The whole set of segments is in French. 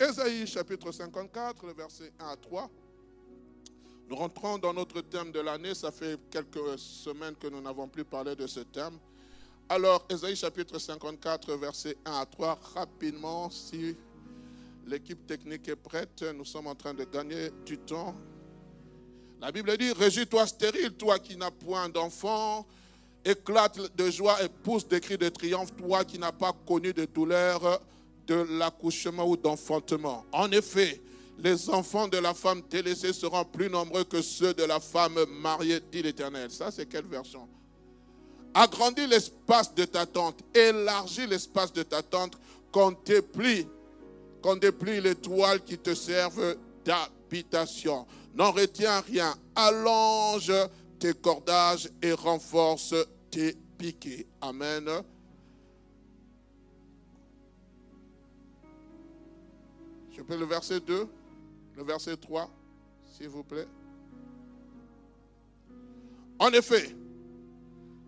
Ésaïe chapitre 54, le verset 1 à 3. Nous rentrons dans notre thème de l'année. Ça fait quelques semaines que nous n'avons plus parlé de ce thème. Alors, Ésaïe chapitre 54, verset 1 à 3, rapidement, si l'équipe technique est prête, nous sommes en train de gagner du temps. La Bible dit, Régis-toi stérile, toi qui n'as point d'enfant, éclate de joie et pousse des cris de triomphe, toi qui n'as pas connu de douleur de l'accouchement ou d'enfantement. En effet, les enfants de la femme délaissée seront plus nombreux que ceux de la femme mariée, dit l'Éternel. Ça, c'est quelle version? Agrandis l'espace de ta tente, élargis l'espace de ta tente, qu'on déplie, qu'on déplie les toiles qui te servent d'habitation. N'en retiens rien, allonge tes cordages et renforce tes piquets. Amen. Je peux le verset 2, le verset 3, s'il vous plaît. En effet,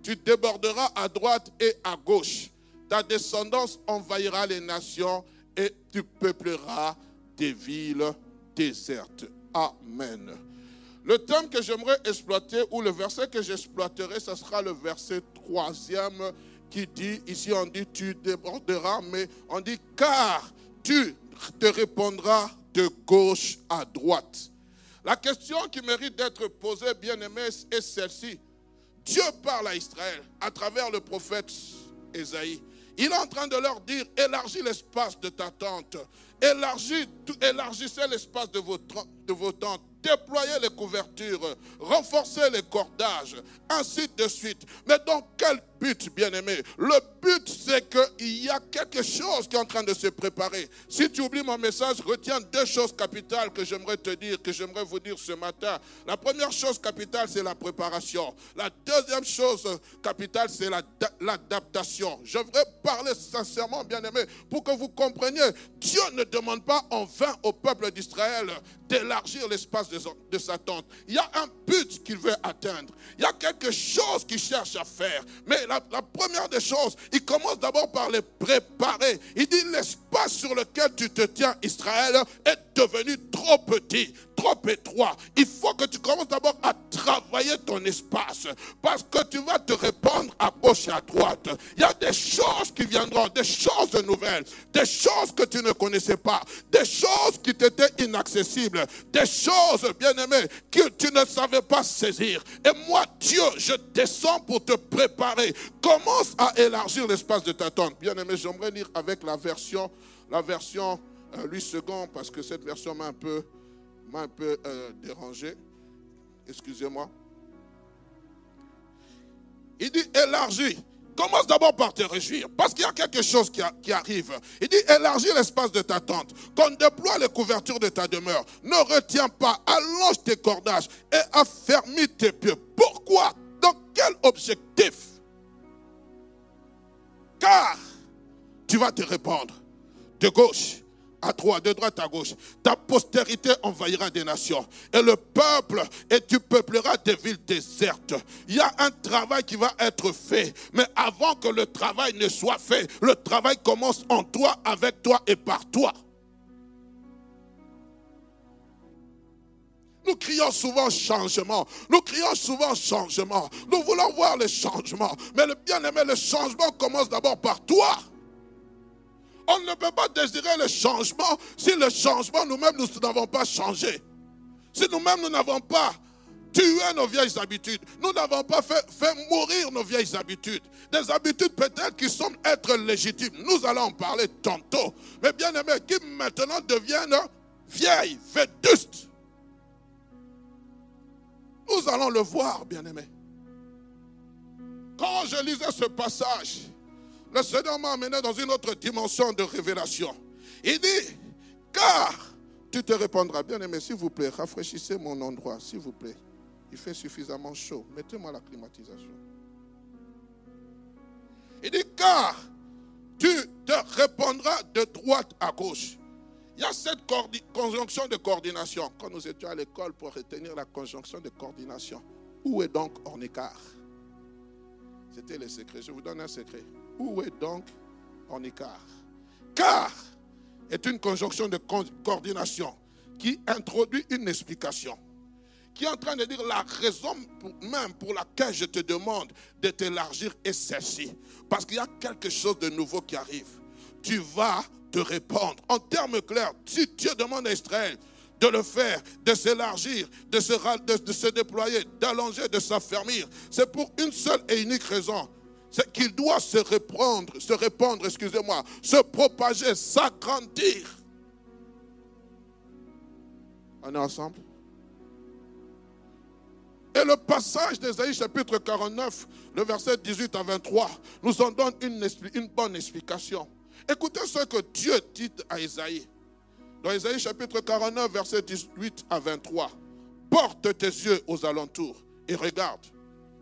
tu déborderas à droite et à gauche. Ta descendance envahira les nations et tu peupleras des villes désertes. Amen. Le thème que j'aimerais exploiter, ou le verset que j'exploiterai, ce sera le verset troisième qui dit, ici on dit tu déborderas, mais on dit car tu te répondra de gauche à droite. La question qui mérite d'être posée, bien aimé, est celle-ci. Dieu parle à Israël à travers le prophète Ésaïe. Il est en train de leur dire, élargis l'espace de ta tente, élargis, élargissez l'espace de vos, de tentes, déployez les couvertures, renforcez les cordages, ainsi de suite. Mais dans quel but, bien-aimé Le but, c'est qu'il y a quelque chose qui est en train de se préparer. Si tu oublies mon message, retiens deux choses capitales que j'aimerais te dire, que j'aimerais vous dire ce matin. La première chose capitale, c'est la préparation. La deuxième chose capitale, c'est l'adaptation. Je voudrais parler sincèrement, bien-aimé, pour que vous compreniez, Dieu ne demande pas en vain au peuple d'Israël d'élargir l'espace de, de sa tente. Il y a un but qu'il veut atteindre. Il y a quelque chose qu'il cherche à faire. Mais la, première des choses, il commence d'abord par les préparer. Il dit, l'espace sur lequel tu te tiens, Israël, est devenu trop petit, trop étroit. Il faut que tu commences d'abord à travailler ton espace parce que tu vas te répandre à gauche et à droite. Il y a des choses qui viendront, des choses nouvelles, des choses que tu ne connaissais pas, des choses qui t'étaient inaccessibles, des choses, bien-aimées, que tu ne savais pas saisir. Et moi, Dieu, je descends pour te préparer. Commence à élargir l'espace de ta tente. Bien-aimé, j'aimerais lire avec la version, la version euh, 8 secondes parce que cette version m'a un peu, m'a un peu euh, dérangé. Excusez-moi. Il dit élargis. Commence d'abord par te réjouir, parce qu'il y a quelque chose qui, arrive. Il dit élargis l'espace de ta tente, qu'on déploie les couvertures de ta demeure. Ne retiens pas, allonge tes cordages et affermis tes pieds. Pourquoi? Dans quel objectif? Tu vas te répandre de gauche à droite, de droite à gauche. Ta postérité envahira des nations. Et le peuple, et tu peupleras des villes désertes. Il y a un travail qui va être fait. Mais avant que le travail ne soit fait, le travail commence en toi, avec toi et par toi. Nous crions souvent changement. Nous crions souvent changement. Nous voulons voir le changement. Mais le bien-aimé, le changement commence d'abord par toi. On ne peut pas désirer le changement si le changement nous-mêmes nous n'avons pas changé. Si nous-mêmes nous n'avons pas tué nos vieilles habitudes. Nous n'avons pas fait, mourir nos vieilles habitudes. Des habitudes peut-être qui semblent être légitimes. Nous allons en parler tantôt. Mais bien aimés, qui maintenant deviennent vieilles, vétustes. Nous allons le voir, bien-aimés. Quand je lisais ce passage, le Seigneur m'a amené dans une autre dimension de révélation. Il dit, car tu te répondras, bien-aimé, s'il vous plaît, rafraîchissez mon endroit, s'il vous plaît. Il fait suffisamment chaud. Mettez-moi la climatisation. Il dit, car tu te répondras de droite à gauche. Il y a cette conjonction de coordination. Quand nous étions à l'école pour retenir la conjonction de coordination, où est donc écart C'était le secret. Je vous donne un secret. Où est donc écart Car est une conjonction de coordination qui introduit une explication qui est en train de dire la raison même pour laquelle je te demande de t'élargir est celle-ci. Parce qu'il y a quelque chose de nouveau qui arrive. Tu vas te répandre. En termes clairs, si Dieu demande à Israël de le faire, de s'élargir, de se, de, se déployer, d'allonger, de s'affermir, c'est pour une seule et unique raison. C'est qu'il doit se répandre, se répandre, excusez-moi, se propager, s'agrandir. On est ensemble? Et le passage d'Ésaïe chapitre 49, le verset 18 à 23, nous en donne une, une bonne explication. Écoutez ce que Dieu dit à Ésaïe. Dans Ésaïe chapitre 49, verset 18 à 23. Porte tes yeux aux alentours et regarde.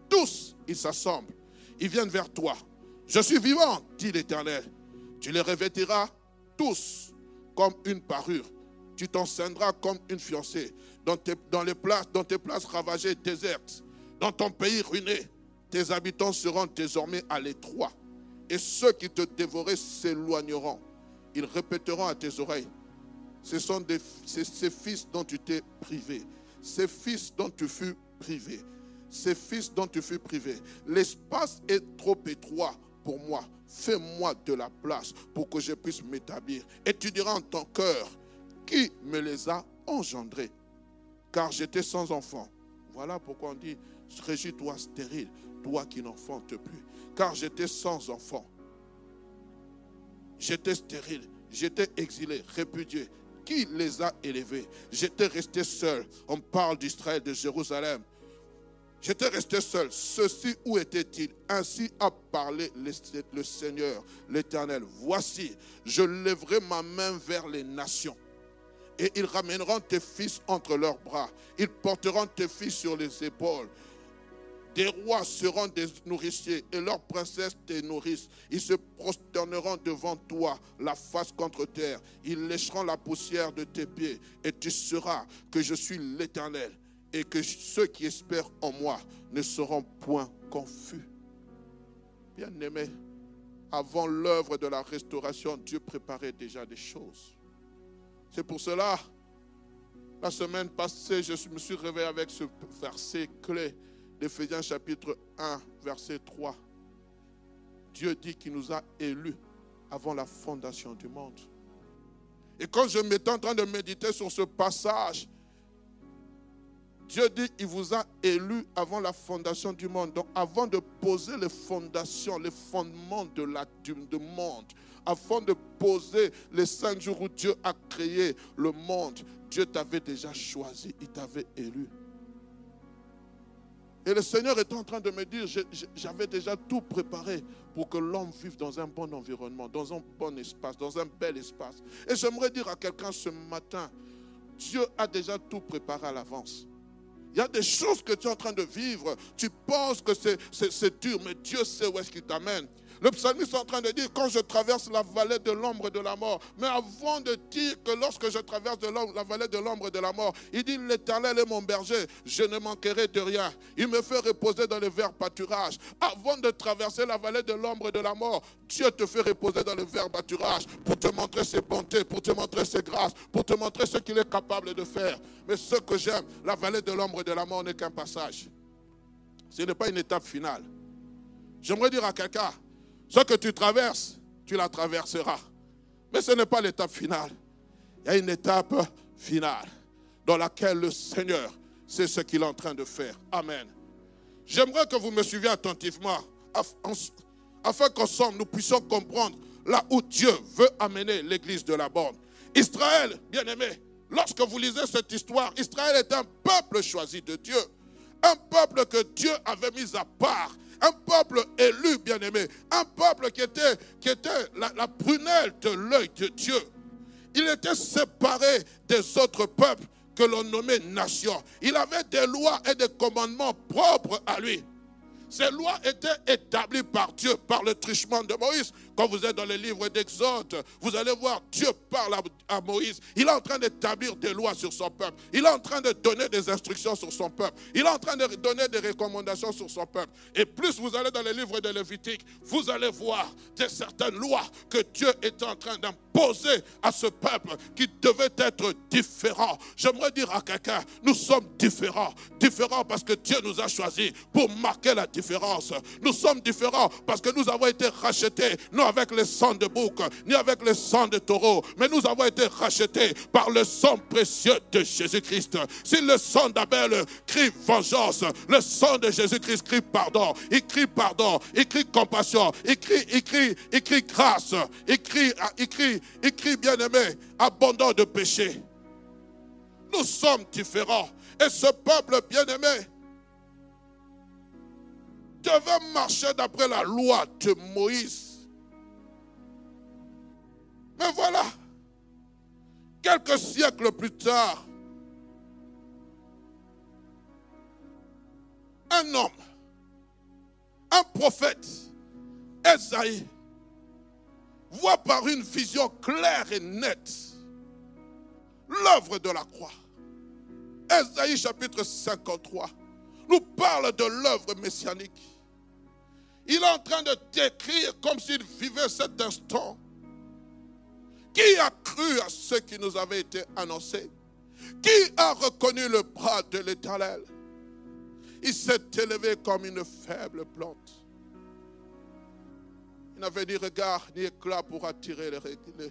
Tous, ils s'assemblent. Ils viennent vers toi. Je suis vivant, dit l'Éternel. Tu les revêtiras tous comme une parure. Tu t'enseigneras comme une fiancée dans tes, places, dans tes places ravagées, désertes, dans ton pays ruiné. Tes habitants seront désormais à l'étroit. Et ceux qui te dévoraient s'éloigneront. Ils répéteront à tes oreilles. Ce sont ces fils dont tu t'es privé. Ces fils dont tu fus privé. Ces fils dont tu fus privé. L'espace est trop étroit pour moi. Fais-moi de la place pour que je puisse m'établir. Et tu diras en ton cœur, qui me les a engendrés? Car j'étais sans enfant. Voilà pourquoi on dit, régis-toi stérile, toi qui n'enfantes plus. Car j'étais sans enfant. J'étais stérile, j'étais exilé, répudié. Qui les a élevés? J'étais resté seul. On parle d'Israël, de Jérusalem. J'étais resté seul. Ceci, où était-il? Ainsi a parlé le Seigneur, l'Éternel. Voici, je lèverai ma main vers les nations et ils ramèneront tes fils entre leurs bras. Ils porteront tes fils sur les épaules. Des rois seront des nourriciers et leurs princesses tes nourrices. Ils se prosterneront devant toi, la face contre terre. Ils lécheront la poussière de tes pieds et tu sauras que je suis l'Éternel et que ceux qui espèrent en moi ne seront point confus. Bien-aimé, avant l'œuvre de la restauration, Dieu préparait déjà des choses. C'est pour cela, la semaine passée, je me suis réveillé avec ce verset clé d'Éphésiens chapitre 1, verset 3. Dieu dit qu'il nous a élus avant la fondation du monde. Et quand je m'étais en train de méditer sur ce passage, Dieu dit qu'il vous a élus avant la fondation du monde. Donc avant de poser les fondations, les fondements de la, du monde, afin de poser les cinq jours où Dieu a créé le monde, Dieu t'avait déjà choisi, il t'avait élu. Et le Seigneur est en train de me dire, j'avais déjà tout préparé pour que l'homme vive dans un bon environnement, dans un bon espace, dans un bel espace. Et j'aimerais dire à quelqu'un ce matin, Dieu a déjà tout préparé à l'avance. Il y a des choses que tu es en train de vivre. Tu penses que c'est dur, mais Dieu sait où est-ce qu'il t'amène. Le psalmiste est en train de dire, quand je traverse la vallée de l'ombre de la mort, mais avant de dire que lorsque je traverse la vallée de l'ombre de la mort, il dit, l'Éternel est mon berger, je ne manquerai de rien. Il me fait reposer dans le vert pâturage. Avant de traverser la vallée de l'ombre de la mort, Dieu te fait reposer dans le vert pâturage pour te montrer ses bontés, pour te montrer ses grâces, pour te montrer ce qu'il est capable de faire. Mais ce que j'aime, la vallée de l'ombre de la mort n'est qu'un passage. Ce n'est pas une étape finale. J'aimerais dire à quelqu'un, ce que tu traverses, tu la traverseras. Mais ce n'est pas l'étape finale. Il y a une étape finale dans laquelle le Seigneur sait ce qu'il est en train de faire. Amen. J'aimerais que vous me suiviez attentivement afin qu'ensemble nous puissions comprendre là où Dieu veut amener l'église de la borne. Israël, bien aimé, lorsque vous lisez cette histoire, Israël est un peuple choisi de Dieu Un peuple que Dieu avait mis à part. Un peuple élu, bien-aimé. Un peuple qui était, la, la prunelle de l'œil de Dieu. Il était séparé des autres peuples que l'on nommait nation. Il avait des lois et des commandements propres à lui. Ces lois étaient établies par Dieu, par le trichement de Moïse. Quand vous êtes dans les livres d'Exode, vous allez voir, Dieu parle à Moïse. Il est en train d'établir des lois sur son peuple. Il est en train de donner des instructions sur son peuple. Il est en train de donner des recommandations sur son peuple. Et plus vous allez dans les livres de Lévitique, vous allez voir des certaines lois que Dieu est en train d'imposer à ce peuple qui devait être différent. J'aimerais dire à quelqu'un, nous sommes différents. Différents parce que Dieu nous a choisis pour marquer la différence. Nous sommes différents parce que nous avons été rachetés avec le sang de bouc, ni avec le sang de taureau, mais nous avons été rachetés par le sang précieux de Jésus-Christ. Si le sang d'Abel crie vengeance, le sang de Jésus-Christ crie pardon, il crie pardon, il crie compassion, il crie, il crie, il crie grâce, il crie, il crie, il crie bien-aimé, abondant de péché. Nous sommes différents. Et ce peuple bien-aimé devait marcher d'après la loi de Moïse. Mais voilà, quelques siècles plus tard, un homme, un prophète, Esaïe, voit par une vision claire et nette l'œuvre de la croix. Esaïe chapitre 53 nous parle de l'œuvre messianique. Il est en train de décrire comme s'il vivait cet instant qui a cru à ce qui nous avait été annoncé? Qui a reconnu le bras de l'Éternel? Il s'est élevé comme une faible plante. Il n'avait ni regard ni éclat pour attirer les, regards,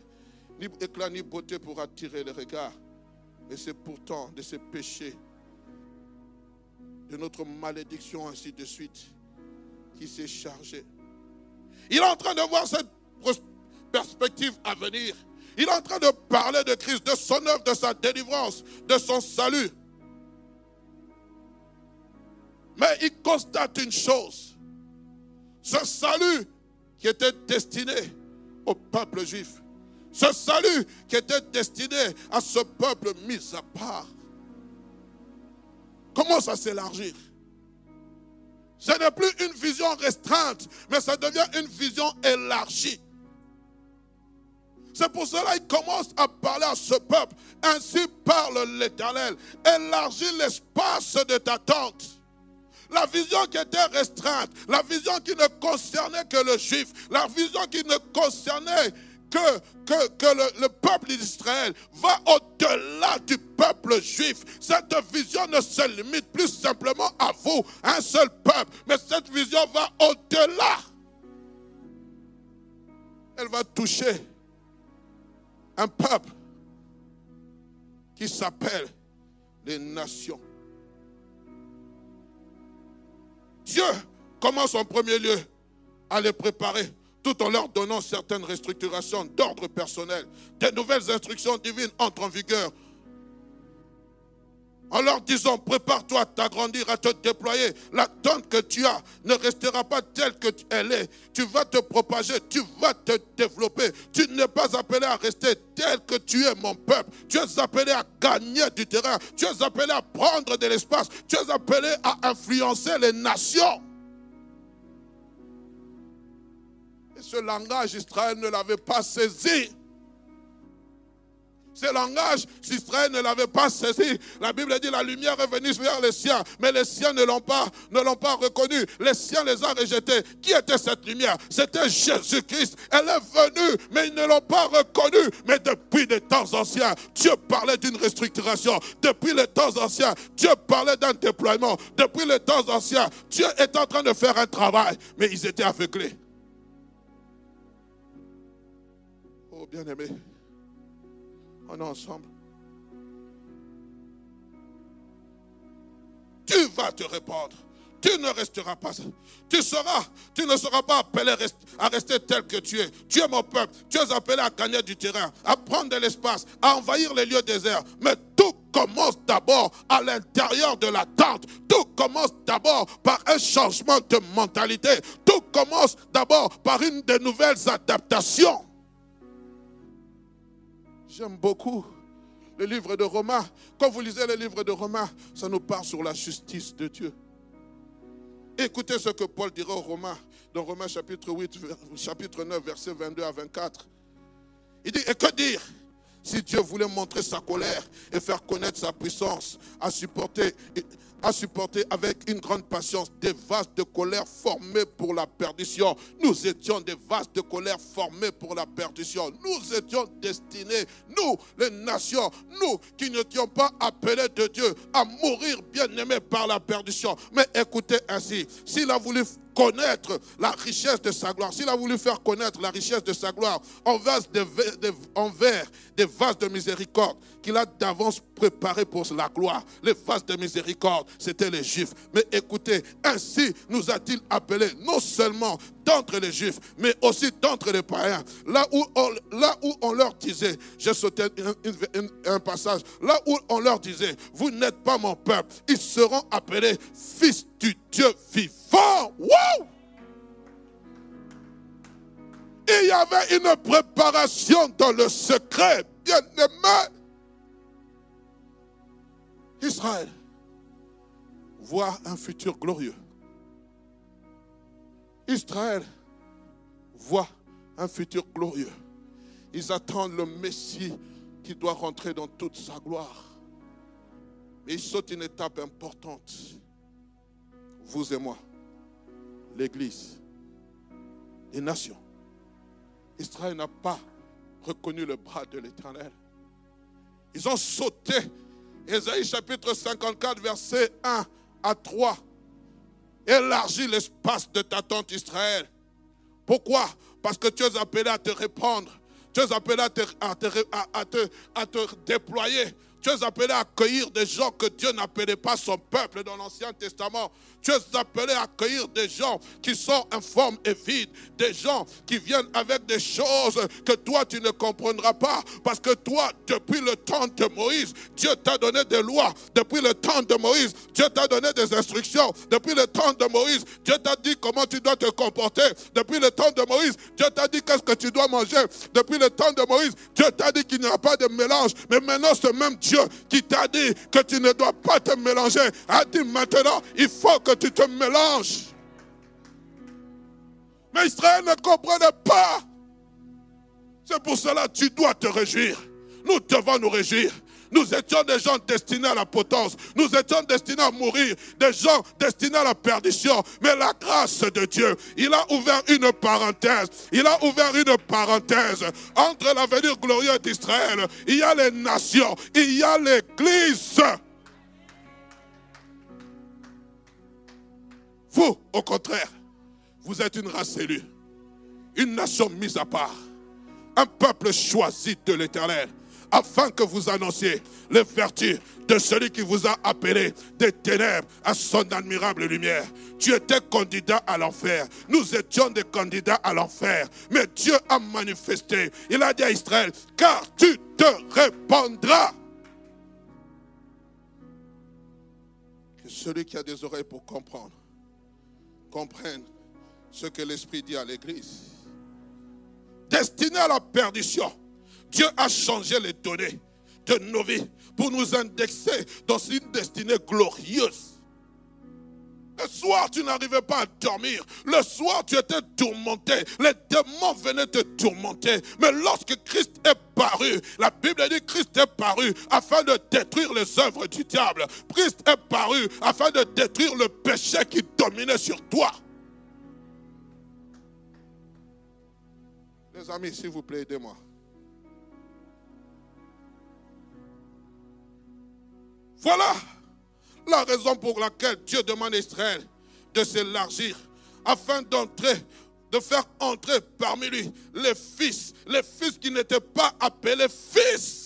ni éclat ni beauté pour attirer les regards. Et c'est pourtant de ces péchés, de notre malédiction, ainsi de suite, qui s'est chargé. Il est en train de voir cette perspective à venir. Il est en train de parler de Christ, de son œuvre, de sa délivrance, de son salut. Mais il constate une chose. Ce salut qui était destiné au peuple juif. Ce salut qui était destiné à ce peuple mis à part. Commence à s'élargir. Ce n'est plus une vision restreinte, mais ça devient une vision élargie. C'est pour cela qu'il commence à parler à ce peuple. Ainsi parle l'Éternel. Élargis l'espace de ta tente. La vision qui était restreinte, la vision qui ne concernait que le juif, la vision qui ne concernait que, que, que le, le, peuple d'Israël va au-delà du peuple juif. Cette vision ne se limite plus simplement à vous, un seul peuple, mais cette vision va au-delà. Elle va toucher un peuple qui s'appelle les nations. Dieu commence en premier lieu à les préparer tout en leur donnant certaines restructurations d'ordre personnel. Des nouvelles instructions divines entrent en vigueur en leur disant, prépare-toi à t'agrandir, à te déployer. La tente que tu as ne restera pas telle que elle est. Tu vas te propager, tu vas te développer. Tu n'es pas appelé à rester tel que tu es, mon peuple. Tu es appelé à gagner du terrain. Tu es appelé à prendre de l'espace. Tu es appelé à influencer les nations. Et ce langage, Israël ne l'avait pas saisi. Ce langage, Israël ne l'avait pas saisi. La Bible dit la lumière est venue vers les siens, mais les siens ne l'ont pas, ne l'ont pas reconnu. Les siens les ont rejetés. Qui était cette lumière? C'était Jésus-Christ. Elle est venue, mais ils ne l'ont pas reconnue. Mais depuis les temps anciens, Dieu parlait d'une restructuration. Depuis les temps anciens, Dieu parlait d'un déploiement. Depuis les temps anciens, Dieu est en train de faire un travail, mais ils étaient aveuglés. Oh bien-aimé on est ensemble. Tu vas te répandre. Tu ne resteras pas. Tu seras, tu ne seras pas appelé à rester tel que tu es. Tu es mon peuple. Tu es appelé à gagner du terrain, à prendre de l'espace, à envahir les lieux déserts. Mais tout commence d'abord à l'intérieur de la tente. Tout commence d'abord par un changement de mentalité. Tout commence d'abord par une de nouvelles adaptations. J'aime beaucoup le livre de Romains. Quand vous lisez le livre de Romains, ça nous parle sur la justice de Dieu. Écoutez ce que Paul dira aux Romains, dans Romains chapitre 8, chapitre 9, versets 22 à 24. Il dit, et que dire si Dieu voulait montrer sa colère et faire connaître sa puissance à supporter, à supporter avec une grande patience des vases de colère formés pour la perdition. Nous étions des vases de colère formés pour la perdition. Nous étions destinés, nous, les nations, nous qui n'étions pas appelés de Dieu à mourir bien-aimés par la perdition. Mais écoutez ainsi, s'il a voulu connaître la richesse de sa gloire, s'il a voulu faire connaître la richesse de sa gloire envers des, envers des vases de miséricorde qu'il a d'avance préparé pour la gloire, les vases de miséricorde, c'était les Juifs. Mais écoutez, ainsi nous a-t-il appelés non seulement d'entre les Juifs, mais aussi d'entre les païens. Là où on, là où on leur disait, j'ai sauté un, passage, là où on leur disait, vous n'êtes pas mon peuple, ils seront appelés fils du Dieu vivant. Wow! Il y avait une préparation dans le secret, bien aimé. Israël voit un futur glorieux. Israël voit un futur glorieux. Ils attendent le Messie qui doit rentrer dans toute sa gloire. Mais ils sautent une étape importante. Vous et moi, l'Église, les nations. Israël n'a pas reconnu le bras de l'Éternel. Ils ont sauté. Ésaïe chapitre 54, verset 1 à 3. Élargis l'espace de ta tente Israël. Pourquoi? Parce que tu es appelé à te répandre. Tu es appelé à te, à à te déployer. Tu es appelé à accueillir des gens que Dieu n'appelait pas son peuple dans l'Ancien Testament. Tu es appelé à accueillir des gens qui sont informes et vides. Des gens qui viennent avec des choses que toi tu ne comprendras pas. Parce que toi, depuis le temps de Moïse, Dieu t'a donné des lois. Depuis le temps de Moïse, Dieu t'a donné des instructions. Depuis le temps de Moïse, Dieu t'a dit comment tu dois te comporter. Depuis le temps de Moïse, Dieu t'a dit qu'est-ce que tu dois manger. Depuis le temps de Moïse, Dieu t'a dit qu'il n'y aura pas de mélange. Mais maintenant, ce même Dieu qui t'a dit que tu ne dois pas te mélanger a dit maintenant, il faut que tu te mélanges. Mais Israël ne comprenait pas. C'est pour cela que tu dois te réjouir. Nous devons nous réjouir. Nous étions des gens destinés à la potence. Nous étions destinés à mourir. Des gens destinés à la perdition. Mais la grâce de Dieu, il a ouvert une parenthèse. Il a ouvert une parenthèse. Entre l'avenir glorieux d'Israël, il y a les nations. Il y a l'Église. Vous, au contraire, vous êtes une race élue. Une nation mise à part. Un peuple choisi de l'Éternel afin que vous annonciez les vertus de celui qui vous a appelé des ténèbres à son admirable lumière. Tu étais candidat à l'enfer. Nous étions des candidats à l'enfer. Mais Dieu a manifesté. Il a dit à Israël, car tu te répandras. Que celui qui a des oreilles pour comprendre, comprenne ce que l'Esprit dit à l'Église. Destiné à la perdition Dieu a changé les données de nos vies pour nous indexer dans une destinée glorieuse. Le soir, tu n'arrivais pas à dormir. Le soir, tu étais tourmenté. Les démons venaient te tourmenter. Mais lorsque Christ est paru, la Bible dit Christ est paru afin de détruire les œuvres du diable. Christ est paru afin de détruire le péché qui dominait sur toi. Les amis, s'il vous plaît, aidez-moi. Voilà la raison pour laquelle Dieu demande à Israël de s'élargir afin d'entrer, de faire entrer parmi lui les fils, les fils qui n'étaient pas appelés fils.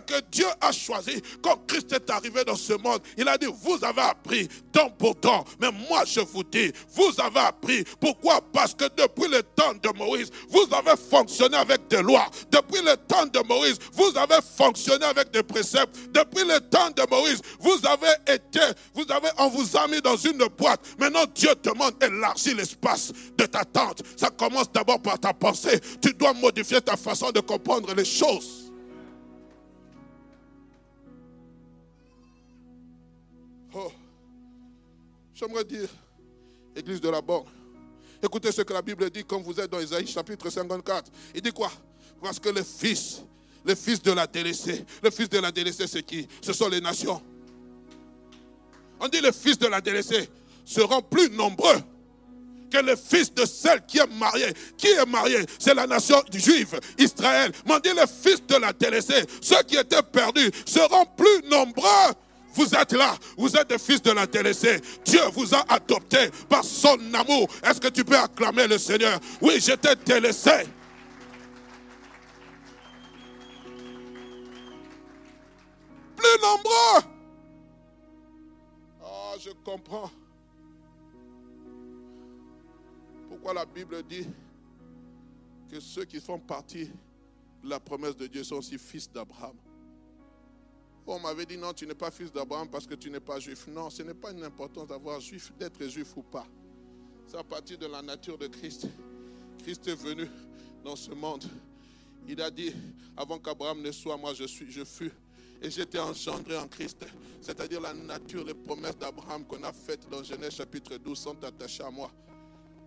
Que Dieu a choisi. Quand Christ est arrivé dans ce monde, il a dit, vous avez appris temps pour temps, mais moi je vous dis, vous avez appris. Pourquoi? Parce que depuis le temps de Moïse, vous avez fonctionné avec des lois. Depuis le temps de Moïse, vous avez fonctionné avec des préceptes. Depuis le temps de Moïse, vous avez été, vous avez, on vous a mis dans une boîte. Maintenant, Dieu demande élargir l'espace de ta tente. Ça commence d'abord par ta pensée. Tu dois modifier ta façon de comprendre les choses. J'aimerais dire, Église de la borne, écoutez ce que la Bible dit quand vous êtes dans Isaïe chapitre 54. Il dit quoi? Parce que le fils, le fils de la délaissée, le fils de la délaissée, c'est qui? Ce sont les nations. On dit les fils de la délaissée seront plus nombreux que les fils de celle qui est mariée. Qui est marié C'est la nation juive, Israël. On dit les fils de la délaissée, ceux qui étaient perdus, seront plus nombreux vous êtes là, vous êtes des fils de délaissée. Dieu vous a adopté par son amour. Est-ce que tu peux acclamer le Seigneur? Oui, j'étais délaissé. Plus nombreux. Ah, je comprends. Pourquoi la Bible dit que ceux qui font partie de la promesse de Dieu sont aussi fils d'Abraham? On m'avait dit non, tu n'es pas fils d'Abraham parce que tu n'es pas juif. Non, ce n'est pas une importance d'avoir juif, d'être juif ou pas. C'est à partir de la nature de Christ. Christ est venu dans ce monde. Il a dit, avant qu'Abraham ne soit, moi je suis, je fus. Et j'étais engendré en Christ. C'est-à-dire la nature, les promesses d'Abraham qu'on a faites dans Genèse chapitre 12 sont attachées à moi.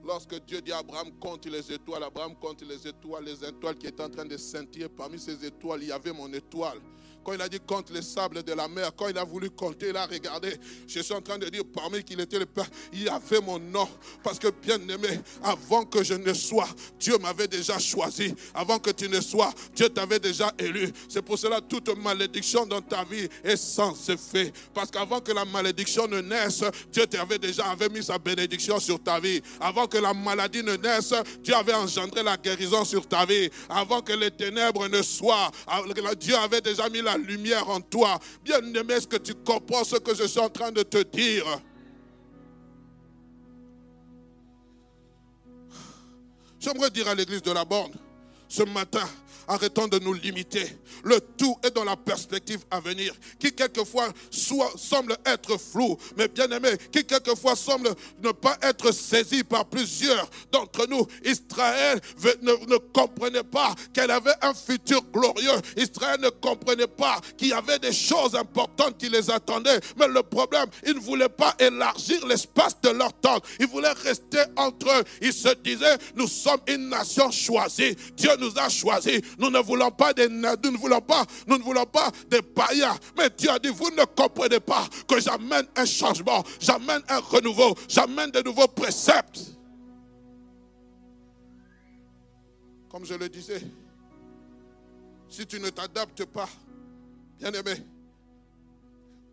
Lorsque Dieu dit Abraham, compte les étoiles, Abraham compte les étoiles, les étoiles qui étaient en train de scintiller. Parmi ces étoiles, il y avait mon étoile. Quand il a dit compte les sables de la mer, quand il a voulu compter, il a regardé. Je suis en train de dire parmi qui était le Père, il avait mon nom. Parce que bien aimé, avant que je ne sois, Dieu m'avait déjà choisi. Avant que tu ne sois, Dieu t'avait déjà élu. C'est pour cela toute malédiction dans ta vie est sans effet. Parce qu'avant que la malédiction ne naisse, Dieu t'avait déjà avait mis sa bénédiction sur ta vie. Avant que la maladie ne naisse, Dieu avait engendré la guérison sur ta vie. Avant que les ténèbres ne soient, Dieu avait déjà mis la lumière en toi. Bien-aimé, est-ce que tu comprends ce que je suis en train de te dire? J'aimerais dire à l'église de la borne, ce matin, Arrêtons de nous limiter. Le tout est dans la perspective à venir, qui quelquefois semble être flou, mais bien aimé, qui quelquefois semble ne pas être saisi par plusieurs d'entre nous. Israël ne, ne comprenait pas qu'elle avait un futur glorieux. Israël ne comprenait pas qu'il y avait des choses importantes qui les attendaient. Mais le problème, ils ne voulaient pas élargir l'espace de leur temps. Ils voulaient rester entre eux. Ils se disaient, nous sommes une nation choisie. Dieu nous a choisis. Nous ne voulons pas des, nous ne voulons pas, nous ne voulons pas des païens. Mais Dieu a dit, vous ne comprenez pas que j'amène un changement, j'amène un renouveau, j'amène de nouveaux préceptes. Comme je le disais, si tu ne t'adaptes pas, bien aimé,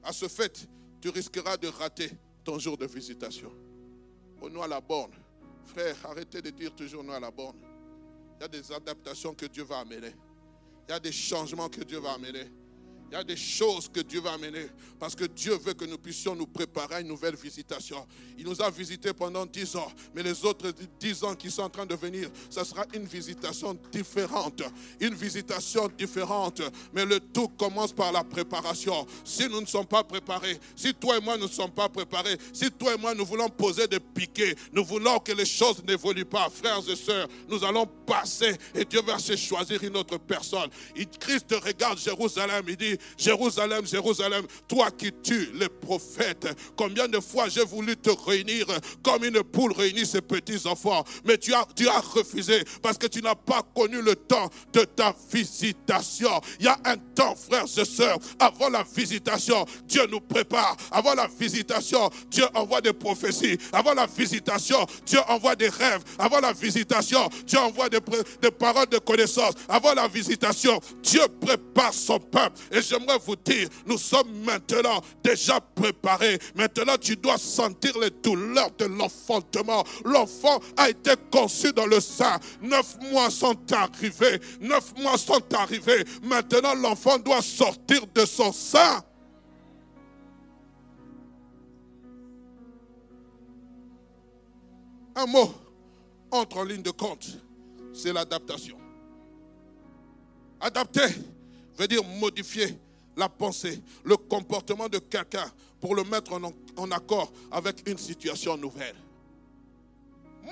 à ce fait, tu risqueras de rater ton jour de visitation. Au noir à la borne. Frère, arrêtez de dire toujours nous à la borne. Il y a des adaptations que Dieu va amener. Il y a des changements que Dieu va amener. Il y a des choses que Dieu va amener parce que Dieu veut que nous puissions nous préparer à une nouvelle visitation. Il nous a visités pendant dix ans, mais les autres dix ans qui sont en train de venir, ce sera une visitation différente. Une visitation différente. Mais le tout commence par la préparation. Si nous ne sommes pas préparés, si toi et moi ne sommes pas préparés, si toi et moi nous voulons poser des piquets, nous voulons que les choses n'évoluent pas, frères et sœurs, nous allons passer et Dieu va se choisir une autre personne. Christ regarde Jérusalem, il dit, Jérusalem, Jérusalem, toi qui tues les prophètes, combien de fois j'ai voulu te réunir comme une poule réunit ses petits enfants, mais tu as, tu refusé parce que tu n'as pas connu le temps de ta visitation. Il y a un temps, frères et sœurs, avant la visitation, Dieu nous prépare. Avant la visitation, Dieu envoie des prophéties. Avant la visitation, Dieu envoie des rêves. Avant la visitation, Dieu envoie des, paroles de connaissance. Avant la visitation, Dieu prépare son peuple. J'aimerais vous dire, nous sommes maintenant déjà préparés. Maintenant, tu dois sentir les douleurs de l'enfantement. L'enfant a été conçu dans le sein. Neuf mois sont arrivés. Neuf mois sont arrivés. Maintenant, l'enfant doit sortir de son sein. Un mot entre en ligne de compte, c'est l'adaptation. Adapter veut dire modifier la pensée, le comportement de quelqu'un pour le mettre en, accord avec une situation nouvelle.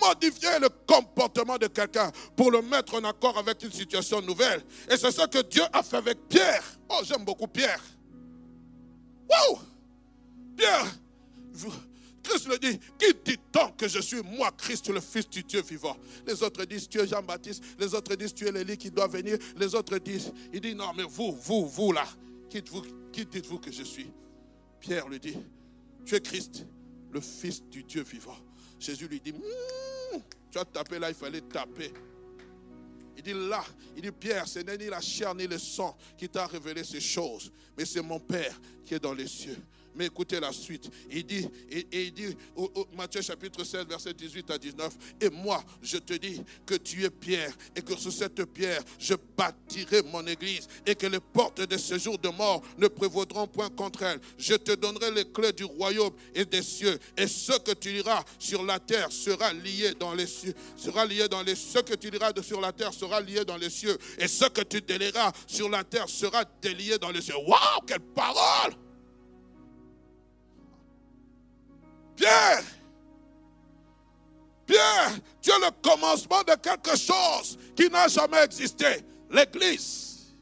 Modifier le comportement de quelqu'un pour le mettre en accord avec une situation nouvelle. Et c'est ce que Dieu a fait avec Pierre. Oh, j'aime beaucoup Pierre. Wow! Pierre, Christ le dit, qui dit donc que je suis moi, Christ, le Fils du Dieu vivant? Les autres disent, tu es Jean-Baptiste, les autres disent, tu es l'Élie qui doit venir, les autres disent, il dit, non, mais vous, vous, vous là, qui dites-vous que je suis? Pierre lui dit, tu es Christ, le Fils du Dieu vivant. Jésus lui dit, hmm, tu as tapé là, il fallait taper. Il dit là, il dit Pierre, ce n'est ni la chair ni le sang qui t'a révélé ces choses, mais c'est mon Père qui est dans les cieux. Mais écoutez la suite. Il dit, au, Matthieu chapitre 16, verset 18 à 19, et moi, je te dis que tu es Pierre, et que sur cette pierre, je bâtirai mon église, et que les portes de ce jour de mort ne prévaudront point contre elle. Je te donnerai les clés du royaume et des cieux, et ce que tu liras sur la terre sera lié dans les cieux, sera ce que tu liras sur la terre sera lié dans les cieux, et ce que tu délieras sur la terre sera délié dans les cieux. Waouh, quelle parole! Pierre, Pierre, tu es le commencement de quelque chose qui n'a jamais existé, l'Église.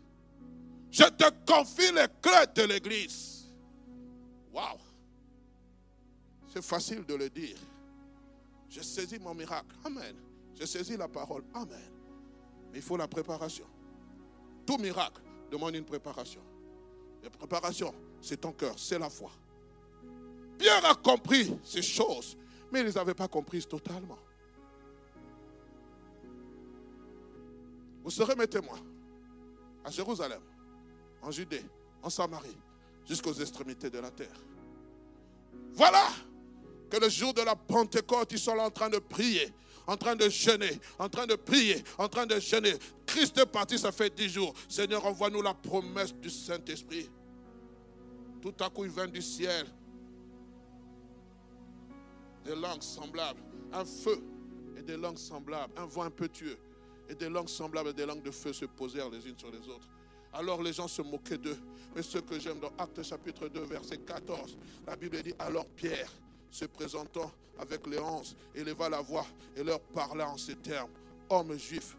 Je te confie les clés de l'Église. Waouh! C'est facile de le dire. Je saisis mon miracle. Amen. Je saisis la parole. Amen. Mais il faut la préparation. Tout miracle demande une préparation. La préparation, c'est ton cœur, c'est la foi. Pierre a compris ces choses, mais il ne les avait pas comprises totalement. Vous serez mes témoins à Jérusalem, en Judée, en Samarie, jusqu'aux extrémités de la terre. Voilà que le jour de la Pentecôte, ils sont là en train de prier, en train de jeûner, en train de prier, en train de jeûner. Christ est parti, ça fait dix jours. Seigneur, envoie-nous la promesse du Saint-Esprit. Tout à coup, il vient du ciel des langues semblables, un feu et des langues semblables, un vent impétueux et des langues semblables et des langues de feu se posèrent les unes sur les autres. Alors les gens se moquaient d'eux. Mais ce que j'aime dans Actes chapitre 2, verset 14, la Bible dit Alors Pierre, se présentant avec les onze, éleva la voix et leur parla en ces termes Hommes juifs,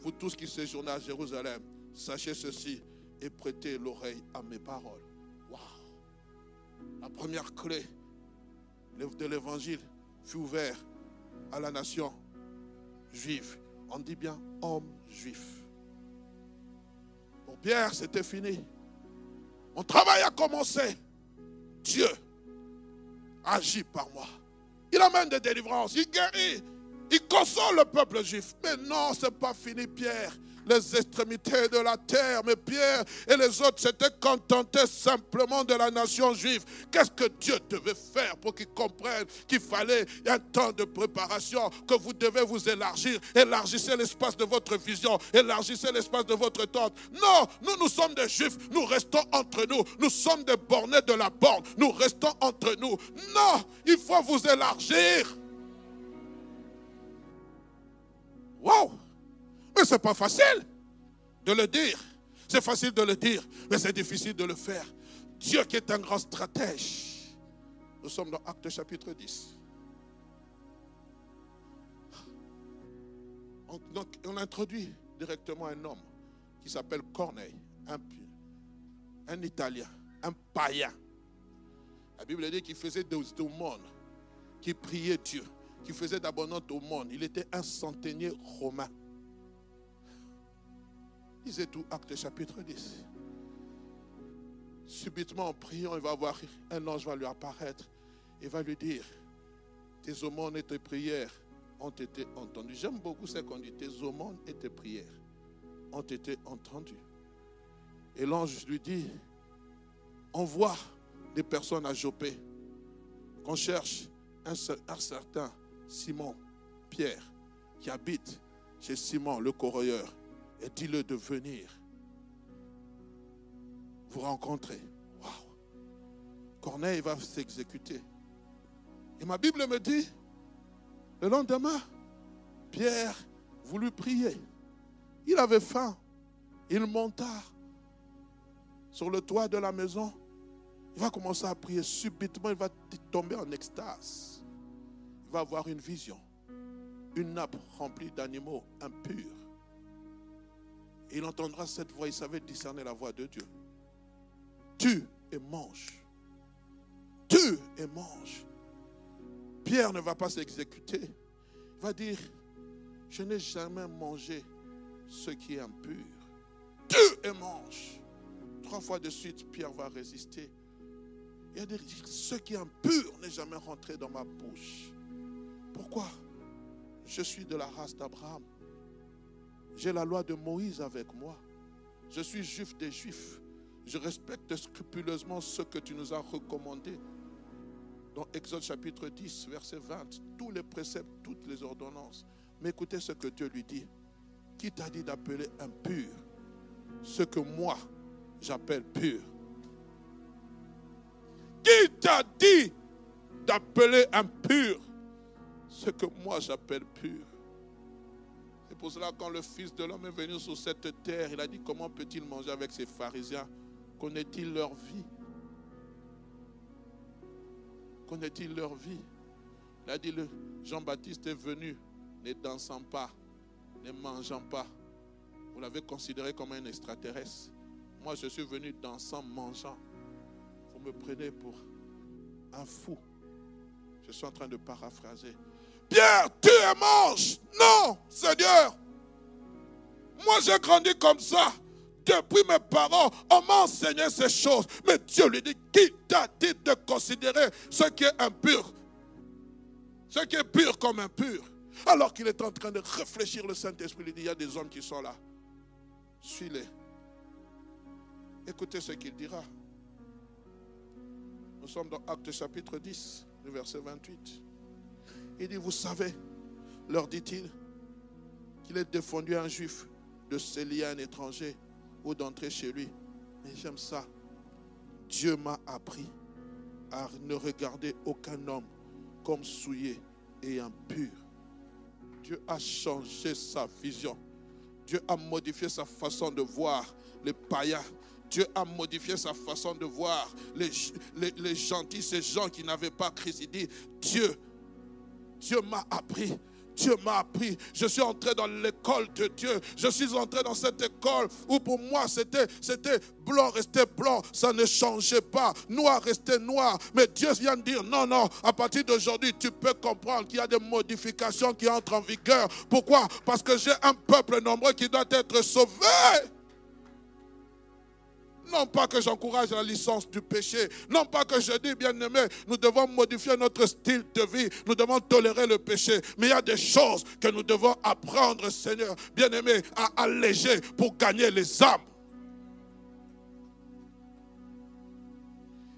vous tous qui séjournez à Jérusalem, sachez ceci et prêtez l'oreille à mes paroles. Waouh La première clé de l'évangile fut ouvert à la nation juive. On dit bien homme juif. Pour Pierre, c'était fini. Mon travail a commencé. Dieu agit par moi. Il amène des délivrances, il guérit, il console le peuple juif. Mais non, ce n'est pas fini, Pierre les extrémités de la terre. Mais Pierre et les autres s'étaient contentés simplement de la nation juive. Qu'est-ce que Dieu devait faire pour qu'ils comprennent qu'il fallait un temps de préparation, que vous devez vous élargir. Élargissez l'espace de votre vision, élargissez l'espace de votre tente? Non, nous, nous sommes des juifs, nous restons entre nous. Nous sommes des bornés de la borne, nous restons entre nous. Non, il faut vous élargir. Wow! Mais ce n'est pas facile de le dire. C'est facile de le dire, mais c'est difficile de le faire. Dieu qui est un grand stratège. Nous sommes dans Acte chapitre 10. Donc, on introduit directement un homme qui s'appelle Corneille, un, Italien, un païen. La Bible dit qu'il faisait des aumônes, qu'il priait Dieu, qu'il faisait d'abondantes monde. Il était un centenier romain. Lisez tout Acte chapitre 10. Subitement en priant, il va voir un ange va lui apparaître et va lui dire Tes aumônes et tes prières ont été entendues. J'aime beaucoup ce qu'on dit Tes aumônes et tes prières ont été entendues. Et l'ange lui dit On voit des personnes à Jopé qu'on cherche un, certain Simon, Pierre, qui habite chez Simon le corroyeur, et dis-le de venir vous rencontrer? Waouh! Corneille va s'exécuter. Et ma Bible me dit, le lendemain, Pierre voulut prier. Il avait faim. Il monta sur le toit de la maison. Il va commencer à prier. Subitement, il va tomber en extase. Il va avoir une vision. Une nappe remplie d'animaux impurs. Il entendra cette voix. Il savait discerner la voix de Dieu. Tu et mange. Tu et mange. Pierre ne va pas s'exécuter. Il va dire, je n'ai jamais mangé ce qui est impur. Tu et mange. Trois fois de suite, Pierre va résister. Il a dit, ce qui est impur n'est jamais rentré dans ma bouche. Pourquoi? Je suis de la race d'Abraham. J'ai la loi de Moïse avec moi. Je suis juif des juifs. Je respecte scrupuleusement ce que tu nous as recommandé. Dans Exode chapitre 10, verset 20, tous les préceptes, toutes les ordonnances. Mais écoutez ce que Dieu lui dit. Qui t'a dit d'appeler impur ce que moi j'appelle pur? Qui t'a dit d'appeler impur ce que moi j'appelle pur? Pour cela quand le Fils de l'homme est venu sur cette terre, il a dit comment peut-il manger avec ces pharisiens? Connaît-il leur vie? Connaît-il leur vie? Il a dit, Jean-Baptiste est venu ne dansant pas, ne mangeant pas. Vous l'avez considéré comme un extraterrestre. Moi, je suis venu dansant, mangeant. Vous me prenez pour un fou. Je suis en train de paraphraser. Pierre, tu es manges. Non, Seigneur. Moi, j'ai grandi comme ça. Depuis mes parents, on m'a enseigné ces choses. Mais Dieu lui dit, qui t'a dit de considérer ce qui est impur? Ce qui est pur comme impur. Alors qu'il est en train de réfléchir, le Saint-Esprit lui dit, il y a des hommes qui sont là. Suis-les. Écoutez ce qu'il dira. Nous sommes dans Acte chapitre 10, le verset 28. Il dit, vous savez, leur dit-il, qu'il est défendu un juif de se lier à un étranger ou d'entrer chez lui. Mais j'aime ça. Dieu m'a appris à ne regarder aucun homme comme souillé et impur. Dieu a changé sa vision. Dieu a modifié sa façon de voir les païens. Dieu a modifié sa façon de voir les, les, gentils, ces gens qui n'avaient pas Christ. Il dit, Dieu, Dieu m'a appris Dieu m'a appris. Je suis entré dans l'école de Dieu. Je suis entré dans cette école où pour moi c'était, blanc restait blanc. Ça ne changeait pas. Noir restait noir. Mais Dieu vient de dire non, non. À partir d'aujourd'hui, tu peux comprendre qu'il y a des modifications qui entrent en vigueur. Pourquoi? Parce que j'ai un peuple nombreux qui doit être sauvé. Non pas que j'encourage la licence du péché. Non pas que je dis, bien aimé, nous devons modifier notre style de vie. Nous devons tolérer le péché. Mais il y a des choses que nous devons apprendre, Seigneur, bien aimé, à alléger pour gagner les âmes.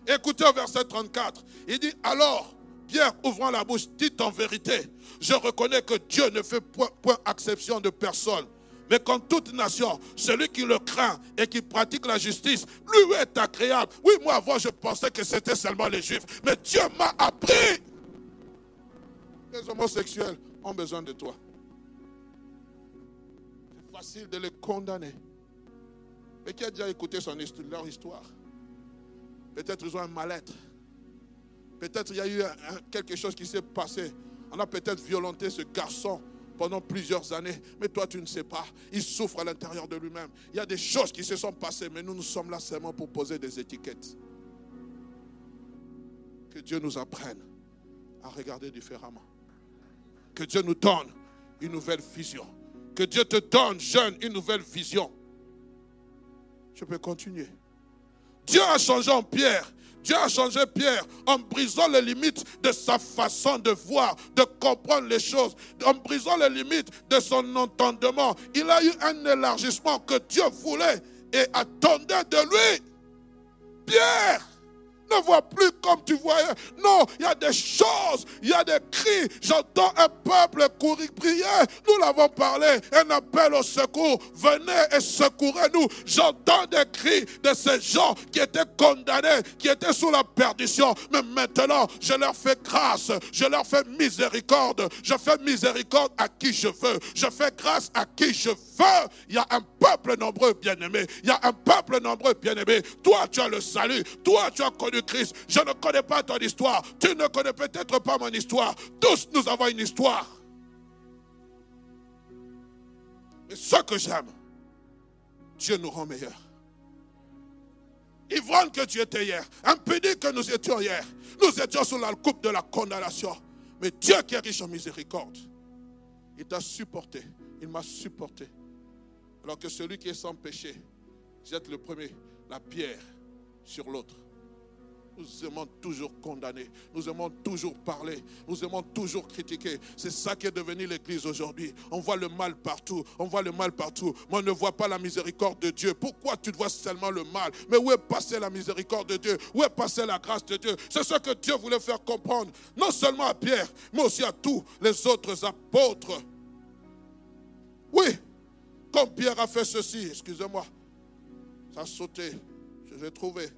Écoutez au verset 34. Il dit, alors, Pierre, ouvrant la bouche, dit en vérité, je reconnais que Dieu ne fait point, point exception de personne. Mais comme toute nation, celui qui le craint et qui pratique la justice, lui est agréable. Oui, moi avant, je pensais que c'était seulement les juifs. Mais Dieu m'a appris. Les homosexuels ont besoin de toi. C'est facile de les condamner. Mais qui a déjà écouté son leur histoire? Peut-être ils ont un mal-être. Peut-être il y a eu quelque chose qui s'est passé. On a peut-être violenté ce garçon pendant plusieurs années, mais toi tu ne sais pas. Il souffre à l'intérieur de lui-même. Il y a des choses qui se sont passées, mais nous, nous sommes là seulement pour poser des étiquettes. Que Dieu nous apprenne à regarder différemment. Que Dieu nous donne une nouvelle vision. Que Dieu te donne, jeune, une nouvelle vision. Je peux continuer. Dieu a changé en pierre Dieu a changé Pierre en brisant les limites de sa façon de voir, de comprendre les choses, en brisant les limites de son entendement. Il a eu un élargissement que Dieu voulait et attendait de lui. Pierre, vois plus comme tu voyais. Non, il y a des choses, il y a des cris. J'entends un peuple courir, prier. Nous l'avons parlé, un appel au secours. Venez et secourez-nous. J'entends des cris de ces gens qui étaient condamnés, qui étaient sous la perdition. Mais maintenant, je leur fais grâce, je leur fais miséricorde. Je fais miséricorde à qui je veux. Je fais grâce à qui je veux. Il y a un peuple nombreux, bien-aimé. Il y a un peuple nombreux, bien-aimé. Toi, tu as le salut. Toi, tu as connu Christ. Je ne connais pas ton histoire. Tu ne connais peut-être pas mon histoire. Tous, nous avons une histoire. Mais ce que j'aime, Dieu nous rend meilleurs. Ivrogne que tu étais hier, impédé que nous étions hier, nous étions sous la coupe de la condamnation. Mais Dieu qui est riche en miséricorde, il t'a supporté, il m'a supporté. Alors que celui qui est sans péché jette le premier la pierre sur l'autre. Nous aimons toujours condamner, nous aimons toujours parler, nous aimons toujours critiquer. C'est ça qui est devenu l'Église aujourd'hui. On voit le mal partout, on voit le mal partout, mais on ne voit pas la miséricorde de Dieu. Pourquoi tu vois seulement le mal? Mais où est passée la miséricorde de Dieu? Où est passée la grâce de Dieu? C'est ce que Dieu voulait faire comprendre, non seulement à Pierre, mais aussi à tous les autres apôtres. Oui, Pierre a fait ceci, excusez-moi, ça a sauté, je l'ai trouvé.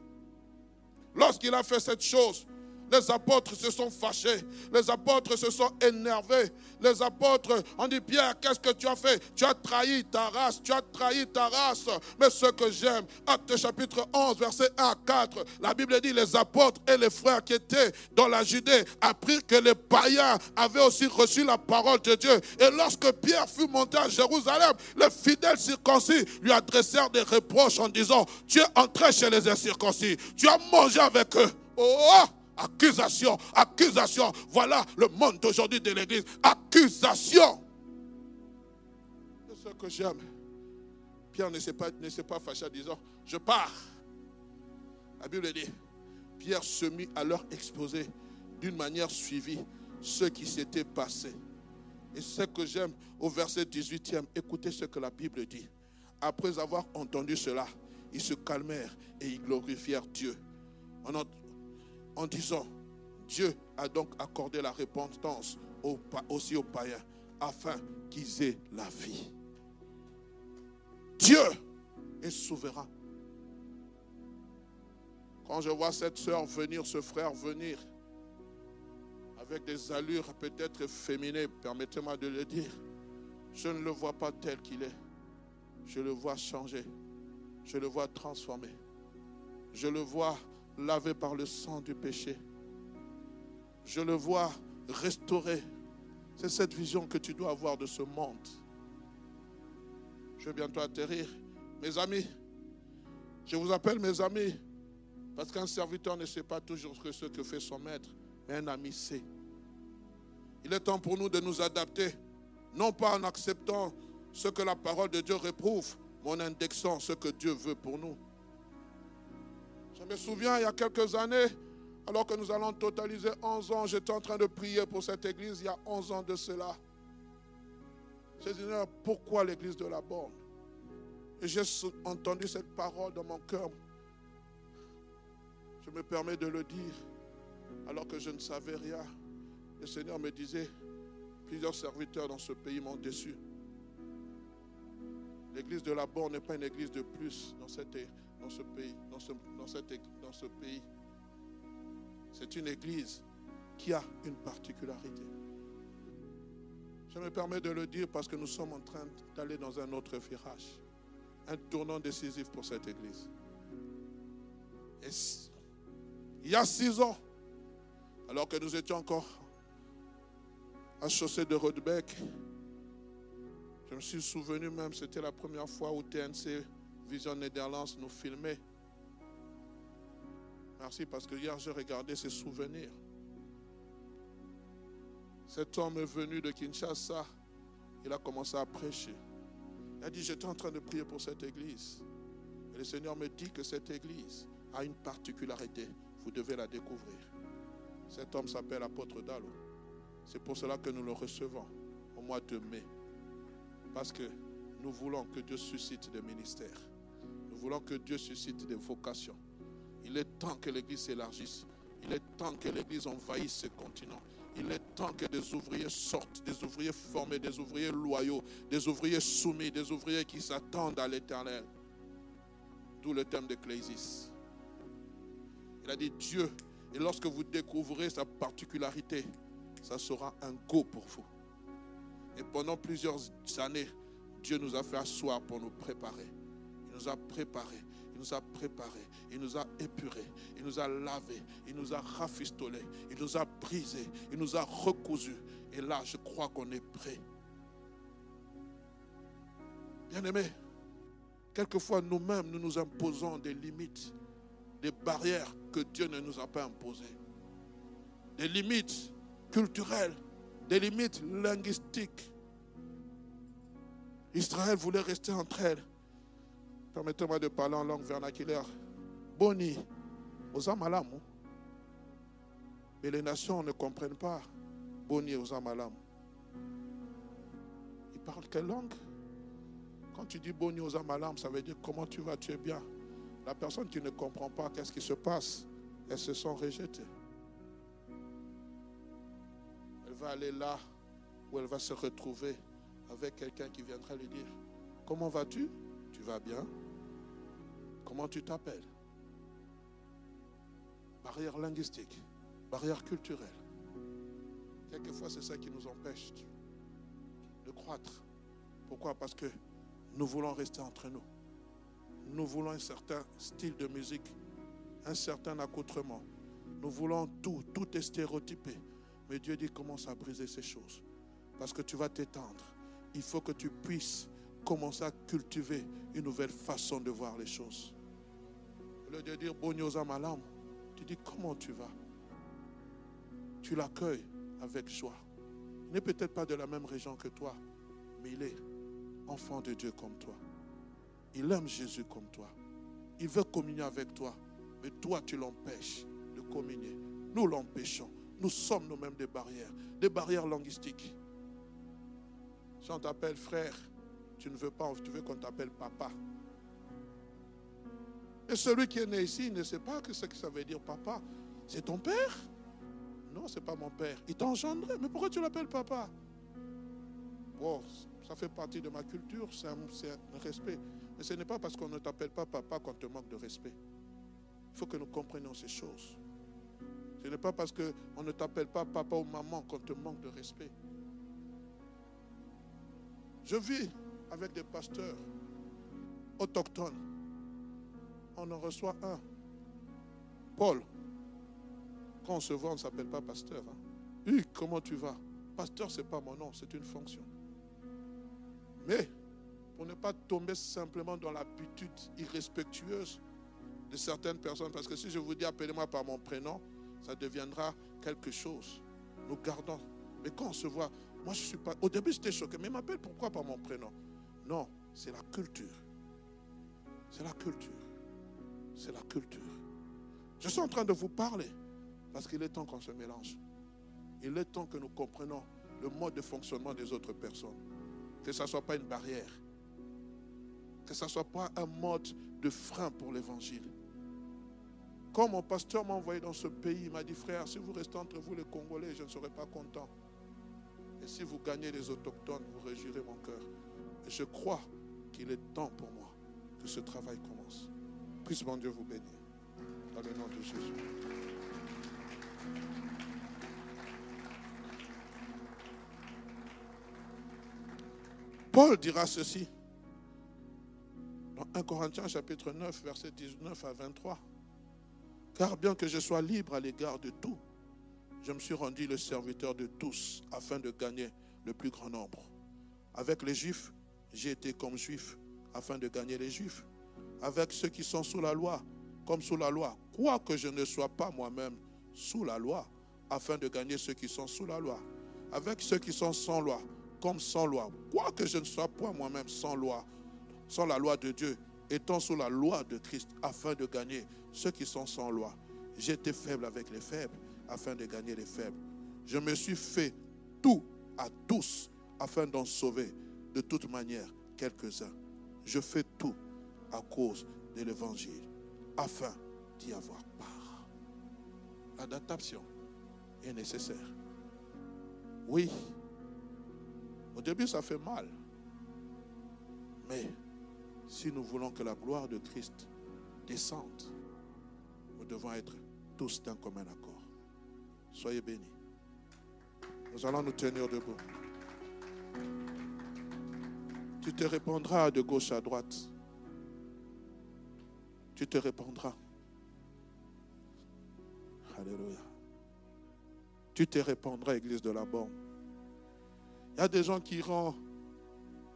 Lorsqu'il a fait cette chose, les apôtres se sont fâchés. Les apôtres se sont énervés. Les apôtres ont dit, Pierre, qu'est-ce que tu as fait? Tu as trahi ta race. Tu as trahi ta race. Mais ce que j'aime, acte chapitre 11, verset 1 à 4, la Bible dit, les apôtres et les frères qui étaient dans la Judée apprirent que les païens avaient aussi reçu la parole de Dieu. Et lorsque Pierre fut monté à Jérusalem, les fidèles circoncis lui adressèrent des reproches en disant, tu es entré chez les incirconcis. Tu as mangé avec eux. Oh Accusation, accusation. Voilà le monde d'aujourd'hui de l'Église. Accusation. C'est ce que j'aime. Pierre ne s'est pas, ne pas fâché en disant, je pars. La Bible dit, Pierre se mit à leur exposer d'une manière suivie ce qui s'était passé. Et ce que j'aime au verset 18e, écoutez ce que la Bible dit. Après avoir entendu cela, ils se calmèrent et ils glorifièrent Dieu en disant, Dieu a donc accordé la repentance aussi aux païens afin qu'ils aient la vie. Dieu est souverain. Quand je vois cette soeur venir, ce frère venir, avec des allures peut-être féminines, permettez-moi de le dire, je ne le vois pas tel qu'il est. Je le vois changer. Je le vois transformer. Je le vois lavé par le sang du péché. Je le vois restauré. C'est cette vision que tu dois avoir de ce monde. Je vais bientôt atterrir. Mes amis, je vous appelle mes amis, parce qu'un serviteur ne sait pas toujours ce que fait son maître, mais un ami sait. Il est temps pour nous de nous adapter, non pas en acceptant ce que la parole de Dieu réprouve, mais en indexant ce que Dieu veut pour nous. Je me souviens, il y a quelques années, alors que nous allons totaliser 11 ans, j'étais en train de prier pour cette église il y a 11 ans de cela. J'ai dit, pourquoi l'église de la borne? Et j'ai entendu cette parole dans mon cœur. Je me permets de le dire, alors que je ne savais rien. Le Seigneur me disait, plusieurs serviteurs dans ce pays m'ont déçu. L'église de la borne n'est pas une église de plus dans cette dans ce pays, dans ce, dans cette, dans ce pays. C'est une église qui a une particularité. Je me permets de le dire parce que nous sommes en train d'aller dans un autre virage, un tournant décisif pour cette église. Il y a six ans, alors que nous étions encore à chaussée de Rodbeck, je me suis souvenu même, c'était la première fois où TNC Vision Netherlands nous filmait. Merci parce que hier j'ai regardé ses souvenirs. Cet homme est venu de Kinshasa. Il a commencé à prêcher. Il a dit, j'étais en train de prier pour cette église. Et le Seigneur me dit que cette église a une particularité. Vous devez la découvrir. Cet homme s'appelle apôtre Dalo. C'est pour cela que nous le recevons au mois de mai. Parce que nous voulons que Dieu suscite des ministères. Nous voulons que Dieu suscite des vocations. Il est temps que l'Église s'élargisse. Il est temps que l'Église envahisse ce continent. Il est temps que des ouvriers sortent, des ouvriers formés, des ouvriers loyaux, des ouvriers soumis, des ouvriers qui s'attendent à l'éternel. D'où le thème de Clésis. Il a dit Dieu, et lorsque vous découvrez sa particularité, ça sera un go pour vous. Et pendant plusieurs années, Dieu nous a fait asseoir pour nous préparer. Il nous a préparés, il nous a préparés, il nous a épurés, il nous a lavés, il nous a rafistolés, il nous a brisés, il nous a recousus. Et là, je crois qu'on est prêt. Bien-aimés, quelquefois nous-mêmes, nous nous imposons des limites, des barrières que Dieu ne nous a pas imposées. Des limites culturelles, des limites linguistiques. Israël voulait rester entre elles. Permettez-moi de parler en langue vernaculaire. Boni, aux amalam. Mais les nations ne comprennent pas Boni aux amalam. Ils parlent quelle langue? Quand tu dis Boni aux amalam, ça veut dire comment tu vas, tu es bien. La personne qui ne comprend pas qu'est-ce qui se passe, elles se sont rejetées. Elle va aller là où elle va se retrouver avec quelqu'un qui viendra lui dire, comment vas-tu? Tu vas bien? Comment tu t'appelles? Barrière linguistique, barrière culturelle. Quelquefois, c'est ça qui nous empêche de croître. Pourquoi? Parce que nous voulons rester entre nous. Nous voulons un certain style de musique, un certain accoutrement. Nous voulons tout, tout est stéréotypé. Mais Dieu dit commence à briser ces choses. Parce que tu vas t'étendre. Il faut que tu puisses commencer à cultiver une nouvelle façon de voir les choses. Au lieu de dire Bonyosa Malam, tu dis comment tu vas? Tu l'accueilles avec joie. Il n'est peut-être pas de la même région que toi, mais il est enfant de Dieu comme toi. Il aime Jésus comme toi. Il veut communier avec toi. Mais toi, tu l'empêches de communier. Nous l'empêchons. Nous sommes nous-mêmes des barrières, des barrières linguistiques. Si on t'appelle frère, tu ne veux pas, tu veux qu'on t'appelle papa. Et celui qui est né ici ne sait pas ce que ça veut dire papa. C'est ton père? Non, ce n'est pas mon père. Il t'a engendré. Mais pourquoi tu l'appelles papa? Bon, ça fait partie de ma culture, c'est un, un, respect. Mais ce n'est pas parce qu'on ne t'appelle pas papa qu'on te manque de respect. Il faut que nous comprenions ces choses. Ce n'est pas parce qu'on ne t'appelle pas papa ou maman qu'on te manque de respect. Je vis avec des pasteurs autochtones. On en reçoit un. Paul. Quand on se voit, on ne s'appelle pas pasteur. Hein. Comment tu vas? Pasteur, ce n'est pas mon nom, c'est une fonction. Mais pour ne pas tomber simplement dans l'habitude irrespectueuse de certaines personnes, parce que si je vous dis appelez-moi par mon prénom, ça deviendra quelque chose. Nous gardons. Mais quand on se voit, moi je suis pas. Au début j'étais choqué, mais m'appelle pourquoi par mon prénom? Non, c'est la culture. C'est la culture. C'est la culture. Je suis en train de vous parler parce qu'il est temps qu'on se mélange. Il est temps que nous comprenions le mode de fonctionnement des autres personnes. Que ça ne soit pas une barrière. Que ça ne soit pas un mode de frein pour l'évangile. Quand mon pasteur m'a envoyé dans ce pays, il m'a dit, frère, si vous restez entre vous les Congolais, je ne serai pas content. Et si vous gagnez les autochtones, vous réjouirez mon cœur. Et je crois qu'il est temps pour moi que ce travail commence. Puisse mon Dieu vous bénir. Dans le nom de Jésus. Paul dira ceci dans 1 Corinthiens chapitre 9, verset 19 à 23. Car bien que je sois libre à l'égard de tout, je me suis rendu le serviteur de tous afin de gagner le plus grand nombre. Avec les juifs, j'ai été comme juif afin de gagner les juifs. Avec ceux qui sont sous la loi, comme sous la loi, quoique je ne sois pas moi-même sous la loi, afin de gagner ceux qui sont sous la loi. Avec ceux qui sont sans loi, comme sans loi, quoique je ne sois point moi-même sans loi, sans la loi de Dieu, étant sous la loi de Christ, afin de gagner ceux qui sont sans loi. J'étais faible avec les faibles, afin de gagner les faibles. Je me suis fait tout à tous, afin d'en sauver de toute manière quelques-uns. Je fais tout à cause de l'évangile, afin d'y avoir part. L'adaptation est nécessaire. Oui, au début ça fait mal. Mais si nous voulons que la gloire de Christ descende, nous devons être tous d'un commun accord. Soyez bénis. Nous allons nous tenir debout. Tu te répondras de gauche à droite. Tu te répondras. Alléluia. Tu te répondras, Église de la borne. Il y a des gens qui iront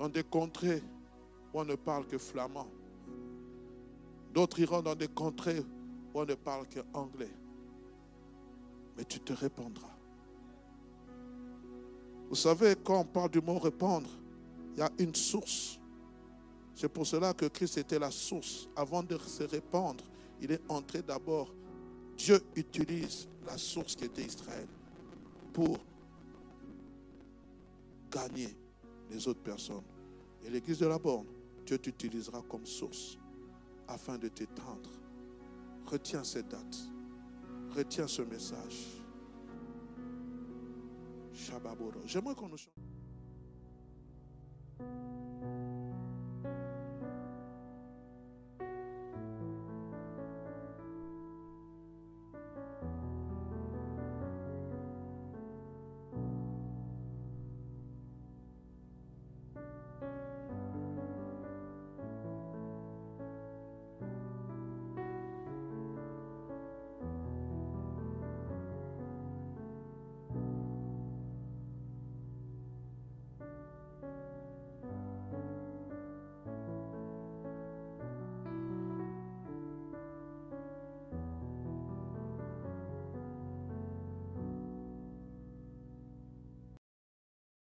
dans des contrées où on ne parle que flamand. D'autres iront dans des contrées où on ne parle que anglais. Mais tu te répondras. Vous savez, quand on parle du mot répondre, il y a une source. C'est pour cela que Christ était la source. Avant de se répandre, il est entré d'abord. Dieu utilise la source qui était Israël pour gagner les autres personnes. Et l'église de la borne, Dieu t'utilisera comme source afin de t'étendre. Retiens cette date. Retiens ce message. J'aimerais qu'on nous chante.